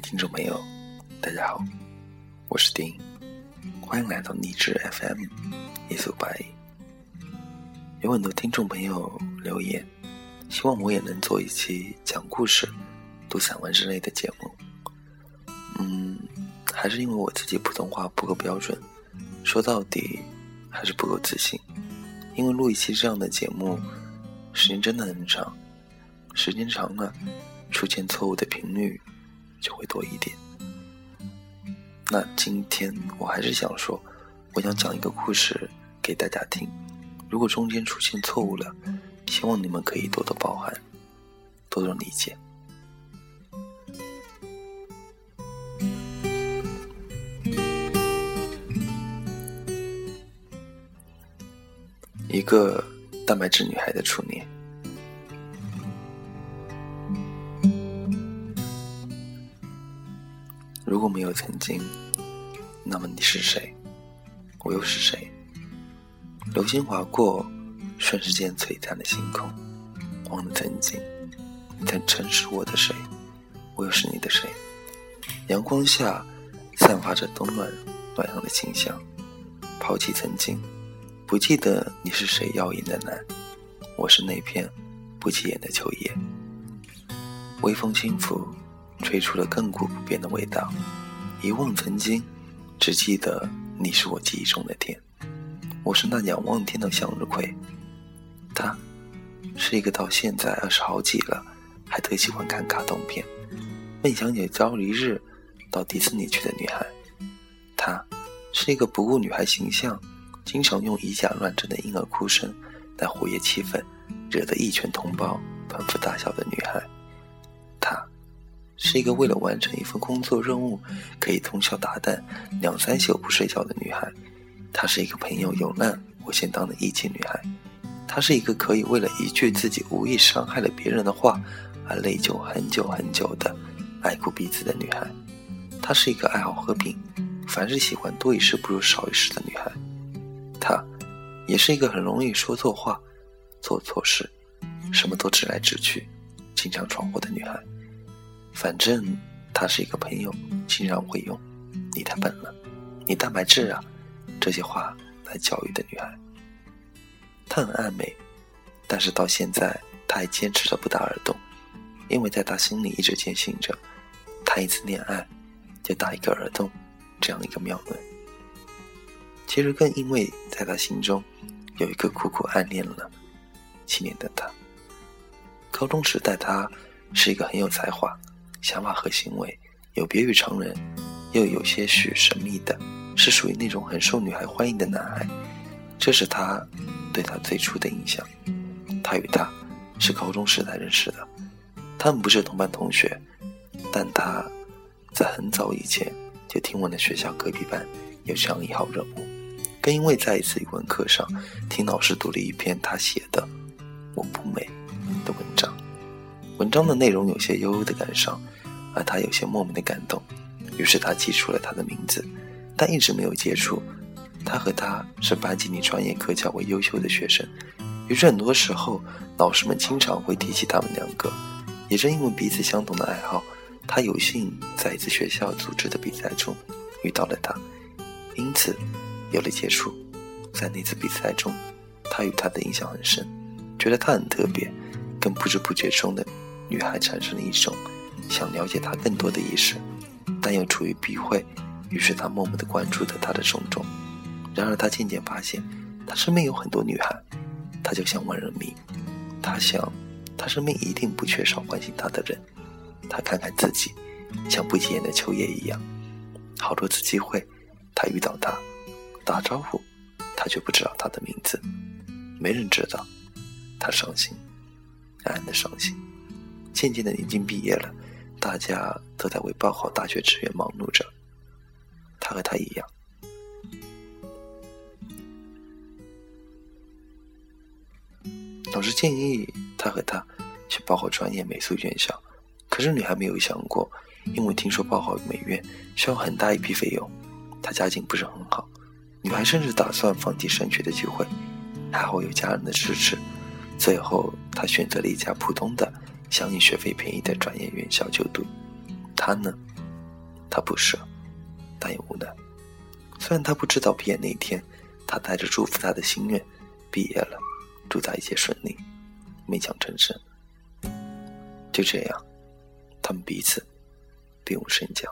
听众朋友，大家好，我是丁，欢迎来到励志 FM 一素白。有很多听众朋友留言，希望我也能做一期讲故事、读散文之类的节目。嗯，还是因为我自己普通话不够标准，说到底还是不够自信。因为录一期这样的节目，时间真的很长，时间长了。出现错误的频率就会多一点。那今天我还是想说，我想讲一个故事给大家听。如果中间出现错误了，希望你们可以多多包涵，多多理解。一个蛋白质女孩的初恋。如果没有曾经，那么你是谁？我又是谁？流星划过，瞬时间璀璨的星空，忘了曾经，你曾曾是我的谁？我又是你的谁？阳光下，散发着冬暖暖阳的清香。抛弃曾经，不记得你是谁耀眼的蓝，我是那片不起眼的秋叶。微风轻拂。吹出了亘古不变的味道。遗忘曾经，只记得你是我记忆中的天。我是那仰望天的向日葵。她，是一个到现在二十好几了，还特喜欢看卡通片，梦想有朝一日到迪士尼去的女孩。她，是一个不顾女孩形象，经常用以假乱真的婴儿哭声来活跃气氛，惹得一群同胞捧腹大笑的女孩。是一个为了完成一份工作任务，可以通宵达旦、两三宿不睡觉的女孩。她是一个朋友有难我先当的义气女孩。她是一个可以为了一句自己无意伤害了别人的话而内疚很久很久的爱哭鼻子的女孩。她是一个爱好和平、凡是喜欢多一事不如少一事的女孩。她，也是一个很容易说错话、做错事、什么都直来直去、经常闯祸的女孩。反正她是一个朋友，经常会用“你太笨了，你蛋白质啊”这些话来教育的女孩。她很爱美，但是到现在她还坚持着不打耳洞，因为在她心里一直坚信着，谈一次恋爱就打一个耳洞这样一个妙论。其实更因为在她心中有一个苦苦暗恋了七年的他。高中时代，他是一个很有才华。想法和行为有别于常人，又有些许神秘的，是属于那种很受女孩欢迎的男孩。这是他对他最初的印象。他与他是高中时代认识的，他们不是同班同学，但他在很早以前就听闻了学校隔壁班有这样一号人物，更因为在一次语文课上听老师读了一篇他写的“我不美”的文章。文章的内容有些悠悠的感伤，而他有些莫名的感动，于是他记出了他的名字，但一直没有接触。他和他是班级里专业课较为优秀的学生，于是很多时候老师们经常会提起他们两个。也正因为彼此相同的爱好，他有幸在一次学校组织的比赛中遇到了他，因此有了接触。在那次比赛中，他与他的印象很深，觉得他很特别，更不知不觉中的。女孩产生了一种想了解他更多的意识，但又出于避讳，于是他默默地关注着他的种种。然而，他渐渐发现，他身边有很多女孩，他就像万人迷。他想，他身边一定不缺少关心他的人。他看看自己，像不起眼的秋叶一样。好多次机会，他遇到他，打招呼，他却不知道他的名字。没人知道，他伤心，暗暗的伤心。渐渐的，已经毕业了，大家都在为报考大学志愿忙碌着。他和他一样，老师建议他和他去报考专业美术院校，可是女孩没有想过，因为听说报考美院需要很大一批费用，她家境不是很好，女孩甚至打算放弃升学的机会，还好有家人的支持，最后她选择了一家普通的。想以学费便宜的专业院校就读，他呢？他不舍，但也无奈。虽然他不知道毕业那天，他带着祝福他的心愿毕业了，祝他一切顺利，勉强成真。就这样，他们彼此并无深交。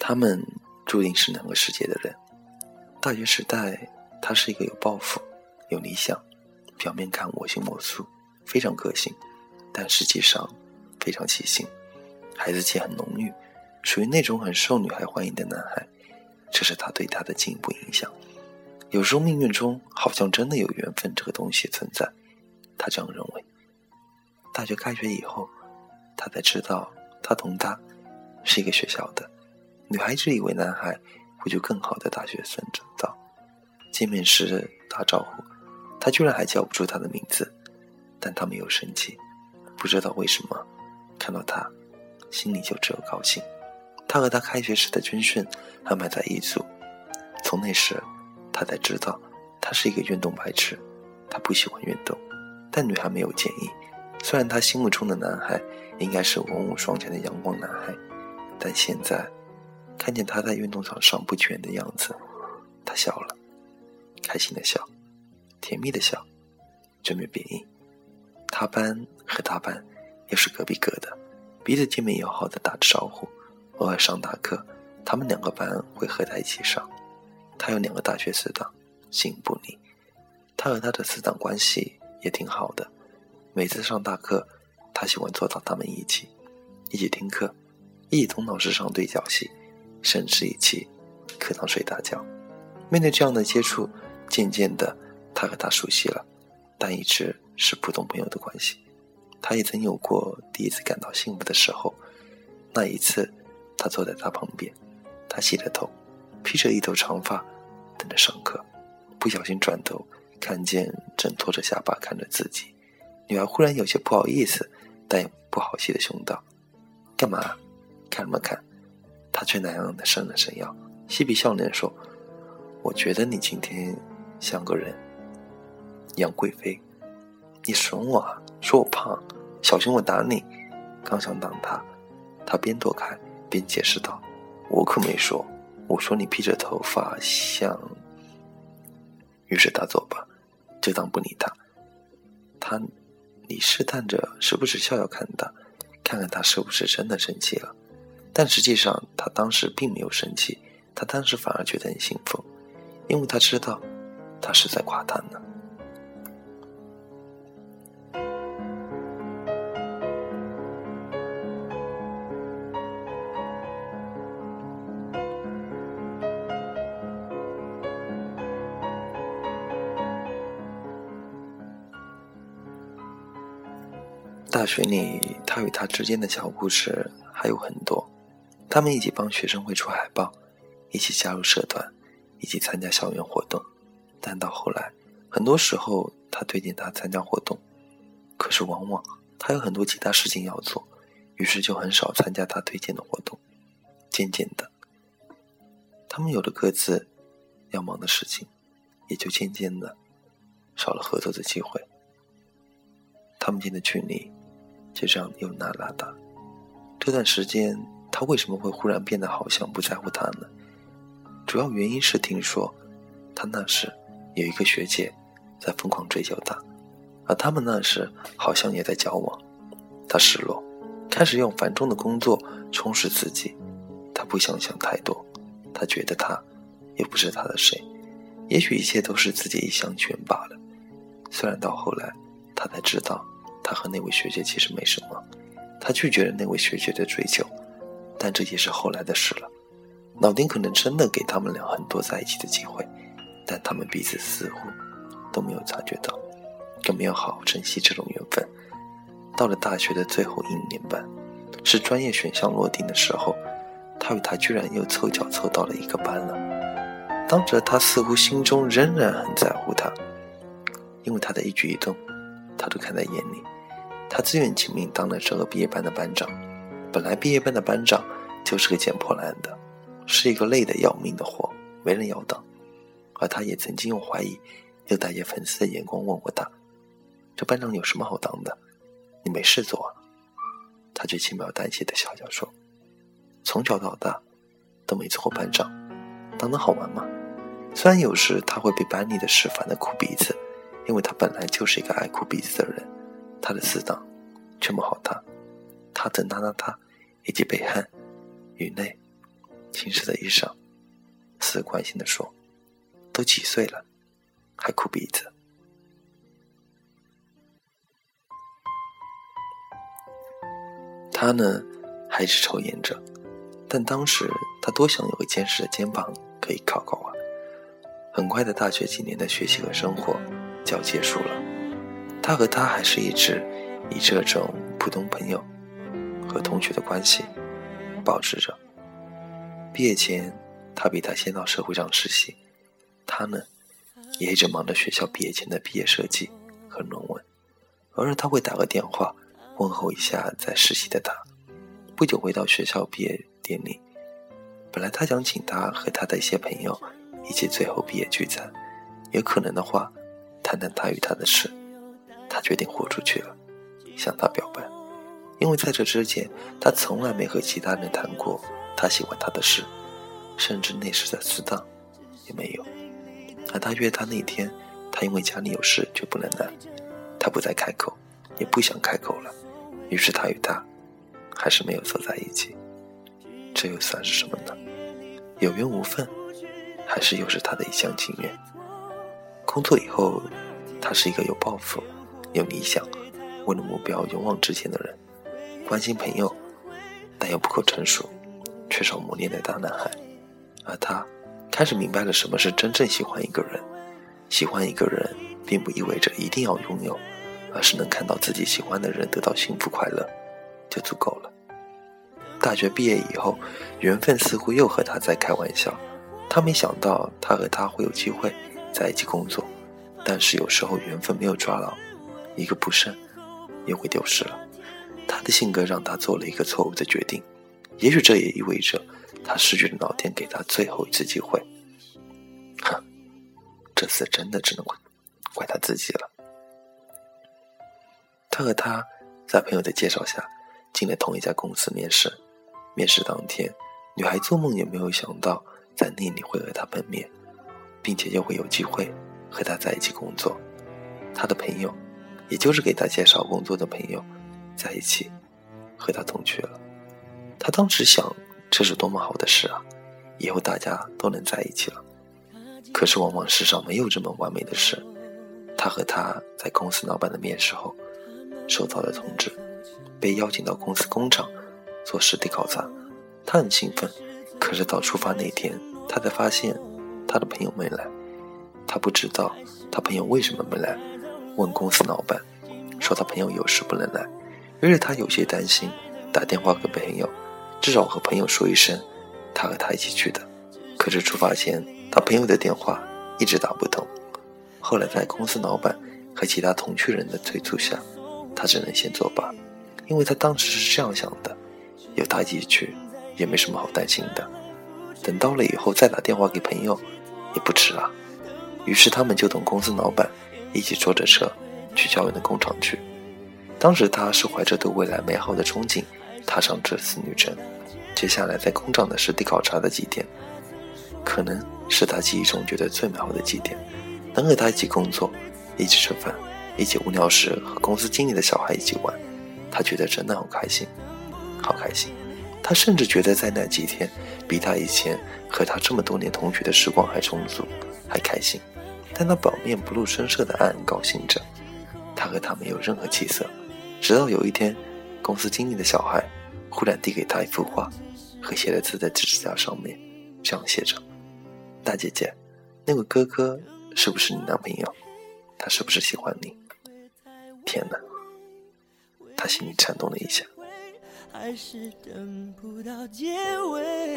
他们注定是两个世界的人。大学时代，他是一个有抱负、有理想，表面看我行我素，非常个性，但实际上非常细心，孩子气很浓郁，属于那种很受女孩欢迎的男孩。这是他对他的进一步影响。有时候命运中好像真的有缘分这个东西存在，他这样认为。大学开学以后，他才知道他同他是一个学校的。女孩子以为男孩会去更好的大学深造。见面时打招呼，他居然还叫不出他的名字，但他没有生气，不知道为什么，看到他，心里就只有高兴。他和他开学时的军训安排在一组，从那时，他才知道他是一个运动白痴，他不喜欢运动，但女孩没有建议。虽然他心目中的男孩应该是文武双全的阳光男孩，但现在看见他在运动场上不全的样子，他笑了，开心的笑，甜蜜的笑，这没贬义。他班和他班又是隔壁隔的，彼此见面友好的打着招呼。偶尔上大课，他们两个班会合在一起上。他有两个大学死党，形影不离。他和他的死党关系也挺好的。每次上大课，他喜欢坐到他们一起，一起听课，一起同老师上对角戏，甚至一起课堂睡大觉。面对这样的接触，渐渐的，他和他熟悉了，但一直是普通朋友的关系。他也曾有过第一次感到幸福的时候，那一次。他坐在他旁边，他洗着头，披着一头长发，等着上课。不小心转头，看见正托着下巴看着自己。女孩忽然有些不好意思，但也不好气的凶道：“干嘛？看什么看？”他却那样的伸了伸腰，嬉皮笑脸说：“我觉得你今天像个人，杨贵妃。你损我啊？说我胖，小心我打你。”刚想挡他，他边躲开。边解释道：“我可没说，我说你披着头发像。”于是他走吧，就当不理他。他，你试探着时不时笑笑看他，看看他是不是真的生气了。但实际上，他当时并没有生气，他当时反而觉得很兴奋，因为他知道，他是在夸他呢。大学里，他与他之间的小故事还有很多。他们一起帮学生会出海报，一起加入社团，一起参加校园活动。但到后来，很多时候他推荐他参加活动，可是往往他有很多其他事情要做，于是就很少参加他推荐的活动。渐渐的，他们有了各自要忙的事情，也就渐渐的少了合作的机会。他们间的距离。就这样又那拉大。这段时间，他为什么会忽然变得好像不在乎他呢？主要原因是听说，他那时有一个学姐在疯狂追求他，而他们那时好像也在交往。他失落，开始用繁重的工作充实自己。他不想想太多，他觉得他也不是他的谁，也许一切都是自己一厢情愿罢了。虽然到后来，他才知道。他和那位学姐其实没什么，他拒绝了那位学姐的追求，但这也是后来的事了。老丁可能真的给他们俩很多在一起的机会，但他们彼此似乎都没有察觉到，更没有好好珍惜这种缘分。到了大学的最后一年半，是专业选项落定的时候，他与他居然又凑巧凑到了一个班了。当时他似乎心中仍然很在乎他，因为他的一举一动，他都看在眼里。他自愿请命当了这个毕业班的班长。本来毕业班的班长就是个捡破烂的，是一个累得要命的活，没人要当。而他也曾经用怀疑又带着粉丝的眼光问过他：“这班长有什么好当的？你没事做啊？”他却轻描淡写的笑笑说：“从小到大都没做过班长，当的好玩吗？虽然有时他会被班里的事烦得哭鼻子，因为他本来就是一个爱哭鼻子的人。他的死党却不好当，他的那那他以及北汉雨内青湿的衣裳，似关心的说：都几岁了，还哭鼻子？”他呢，还是抽烟着，但当时他多想有个坚实的肩膀可以靠靠啊！很快的大学几年的学习和生活就要结束了，他和他还是一直以这种普通朋友和同学的关系保持着。毕业前，他比他先到社会上实习，他呢，也一直忙着学校毕业前的毕业设计和论文，偶尔他会打个电话。问候一下在实习的他，不久回到学校毕业典礼。本来他想请他和他的一些朋友一起最后毕业聚餐，有可能的话谈谈他与他的事。他决定豁出去了，向他表白。因为在这之前，他从来没和其他人谈过他喜欢他的事，甚至那时的死党也没有。而他约他那天，他因为家里有事就不能来，他不再开口，也不想开口了。于是他与他还是没有走在一起，这又算是什么呢？有缘无分，还是又是他的一厢情愿？工作以后，他是一个有抱负、有理想、为了目标勇往直前的人，关心朋友，但又不够成熟、缺少磨练的大男孩。而他开始明白了什么是真正喜欢一个人。喜欢一个人，并不意味着一定要拥有。而是能看到自己喜欢的人得到幸福快乐，就足够了。大学毕业以后，缘分似乎又和他在开玩笑。他没想到他和他会有机会在一起工作，但是有时候缘分没有抓牢，一个不慎又会丢失了。他的性格让他做了一个错误的决定，也许这也意味着他失去了老天给他最后一次机会。哼，这次真的只能怪怪他自己了。他和他在朋友的介绍下进了同一家公司面试。面试当天，女孩做梦也没有想到在那里会和他碰面，并且又会有机会和他在一起工作。他的朋友，也就是给他介绍工作的朋友，在一起和他同去了。他当时想，这是多么好的事啊！以后大家都能在一起了。可是，往往世上没有这么完美的事。他和他在公司老板的面试后。收到了通知，被邀请到公司工厂做实地考察。他很兴奋，可是到出发那天，他才发现他的朋友没来。他不知道他朋友为什么没来，问公司老板，说他朋友有事不能来。于是他有些担心，打电话给朋友，至少和朋友说一声，他和他一起去的。可是出发前，他朋友的电话一直打不通。后来在公司老板和其他同区人的催促下，他只能先作罢，因为他当时是这样想的：有他一起去，也没什么好担心的。等到了以后再打电话给朋友，也不迟啊。于是他们就同公司老板一起坐着车去郊外的工厂去。当时他是怀着对未来美好的憧憬，踏上这次旅程。接下来在工厂的实地考察的几天，可能是他记忆中觉得最美好的几天，能和他一起工作，一起吃饭。一起无聊时和公司经理的小孩一起玩，他觉得真的好开心，好开心。他甚至觉得在那几天比他以前和他这么多年同学的时光还充足，还开心。但他表面不露声色的暗暗高兴着。他和他没有任何起色，直到有一天，公司经理的小孩忽然递给他一幅画和写的字在纸条上面，这样写着：“大姐姐，那个哥哥是不是你男朋友？他是不是喜欢你？”天哪！他心里颤动了一下。还是等不到结尾。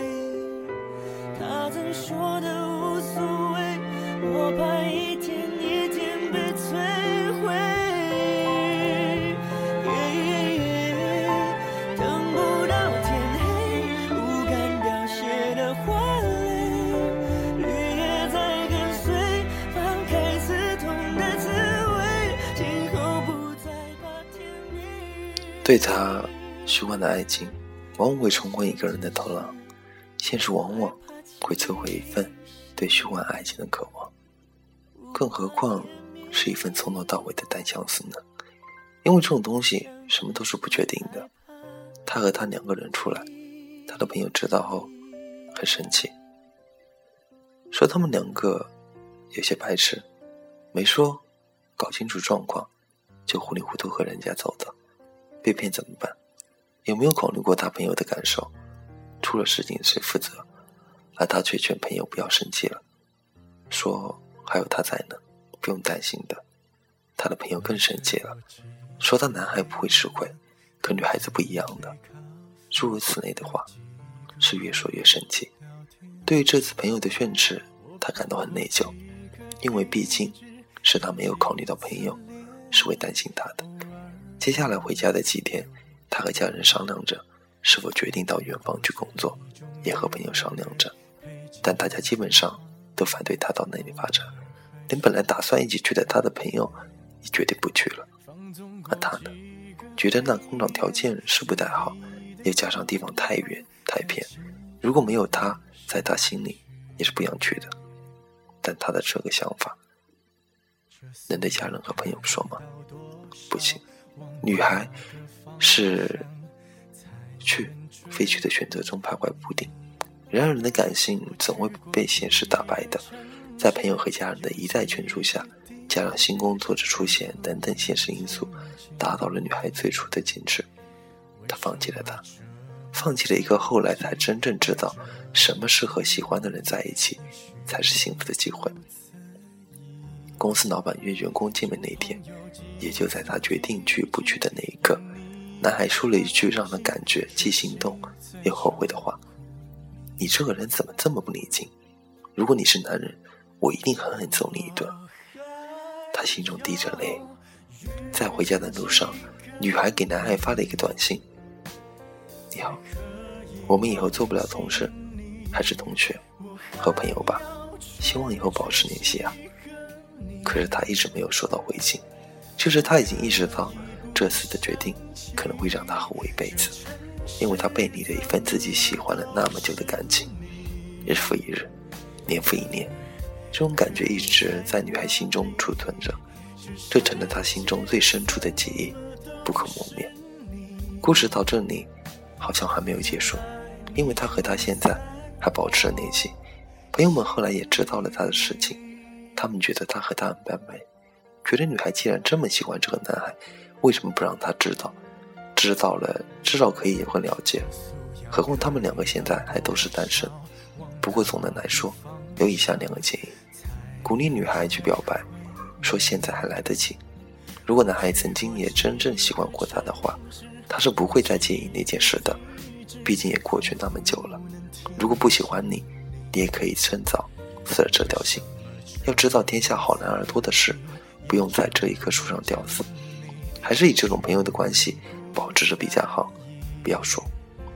他曾说的无所谓，我怕一天一天被摧对他，虚幻的爱情往往会冲昏一个人的头脑，现实往往会摧毁一份对虚幻爱情的渴望。更何况是一份从头到尾的单相思呢？因为这种东西什么都是不确定的。他和他两个人出来，他的朋友知道后很生气，说他们两个有些白痴，没说搞清楚状况就糊里糊涂和人家走的。被骗怎么办？有没有考虑过他朋友的感受？出了事情谁负责？而他却劝朋友不要生气了，说还有他在呢，不用担心的。他的朋友更生气了，说他男孩不会吃亏，可女孩子不一样的。诸如此类的话，是越说越生气。对于这次朋友的训斥，他感到很内疚，因为毕竟是他没有考虑到朋友是会担心他的。接下来回家的几天，他和家人商量着是否决定到远方去工作，也和朋友商量着，但大家基本上都反对他到那里发展，连本来打算一起去的他的朋友也决定不去了。而他呢，觉得那工厂条件是不太好，又加上地方太远太偏，如果没有他，在他心里也是不想去的。但他的这个想法，能对家人和朋友说吗？不行。女孩是去飞去的选择中徘徊不定，然而人的感性总会被现实打败的。在朋友和家人的一再劝说下，加上新工作的出现等等现实因素，达到了女孩最初的坚持。她放弃了他，放弃了一个后来才真正知道什么是和喜欢的人在一起才是幸福的机会。公司老板约员工见面那天，也就在他决定去不去的那一刻，男孩说了一句让他感觉既心动又后悔的话：“你这个人怎么这么不理性？如果你是男人，我一定狠狠揍你一顿。”他心中滴着泪。在回家的路上，女孩给男孩发了一个短信：“你好，我们以后做不了同事，还是同学和朋友吧，希望以后保持联系啊。”可是他一直没有收到回信，就是他已经意识到这次的决定可能会让他后悔一辈子，因为他背离了一份自己喜欢了那么久的感情，日复一日，年复一年，这种感觉一直在女孩心中储存着，这成了他心中最深处的记忆，不可磨灭。故事到这里好像还没有结束，因为他和他现在还保持了联系，朋友们后来也知道了他的事情。他们觉得他和他很般配，觉得女孩既然这么喜欢这个男孩，为什么不让他知道？知道了，至少可以也会了解。何况他们两个现在还都是单身。不过总的来说，有以下两个建议：鼓励女孩去表白，说现在还来得及。如果男孩曾经也真正喜欢过她的话，他是不会再介意那件事的。毕竟也过去那么久了。如果不喜欢你，你也可以趁早撕了这条心。要知道，天下好男儿多的是，不用在这一棵树上吊死。还是以这种朋友的关系保持着比较好。不要说，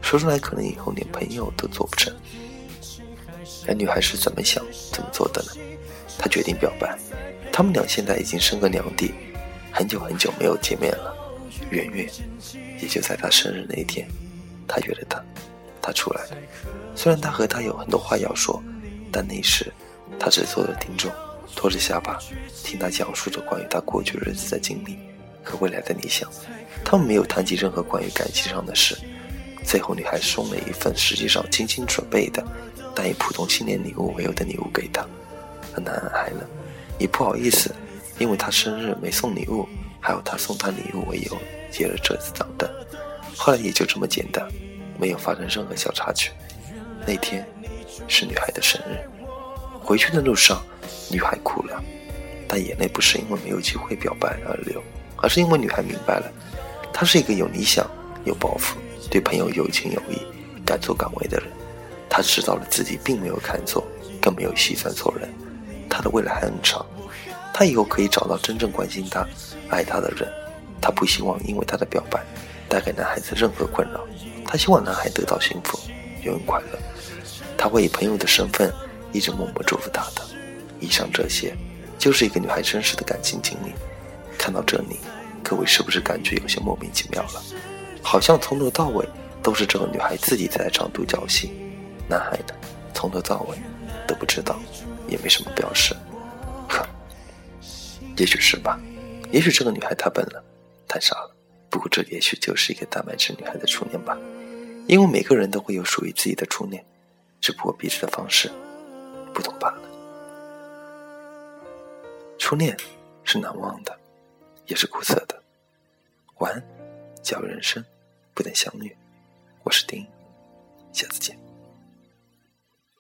说出来可能以后连朋友都做不成。而女孩是怎么想、怎么做的呢？她决定表白。他们俩现在已经生个两地，很久很久没有见面了。圆圆，也就在她生日那一天，她约了他，他出来了。虽然他和他有很多话要说，但那时。他只做了听众，拖着下巴听他讲述着关于他过去日子的经历和未来的理想。他们没有谈及任何关于感情上的事。最后，女孩送了一份实际上精心准备的，但以普通新年礼物为由的礼物给他。而男孩呢，也不好意思，因为他生日没送礼物，还有他送他礼物为由接了这次账单。后来也就这么简单，没有发生任何小插曲。那天是女孩的生日。回去的路上，女孩哭了，但眼泪不是因为没有机会表白而流，而是因为女孩明白了，他是一个有理想、有抱负、对朋友有情有义、敢做敢为的人。她知道了自己并没有看错，更没有细算错人。他的未来还很长，他以后可以找到真正关心他、爱他的人。她不希望因为她的表白带给男孩子任何困扰，她希望男孩得到幸福，永远快乐。她会以朋友的身份。一直默默祝福她的。以上这些，就是一个女孩真实的感情经历。看到这里，各位是不是感觉有些莫名其妙了？好像从头到尾都是这个女孩自己在唱独角戏，男孩呢，从头到尾都不知道，也没什么表示。呵，也许是吧，也许这个女孩太笨了，太傻了。不过这也许就是一个蛋白质女孩的初恋吧，因为每个人都会有属于自己的初恋，只不过彼此的方式不懂罢了。初恋是难忘的，也是苦涩的。晚安，假如人生不能相遇，我是丁，下次见。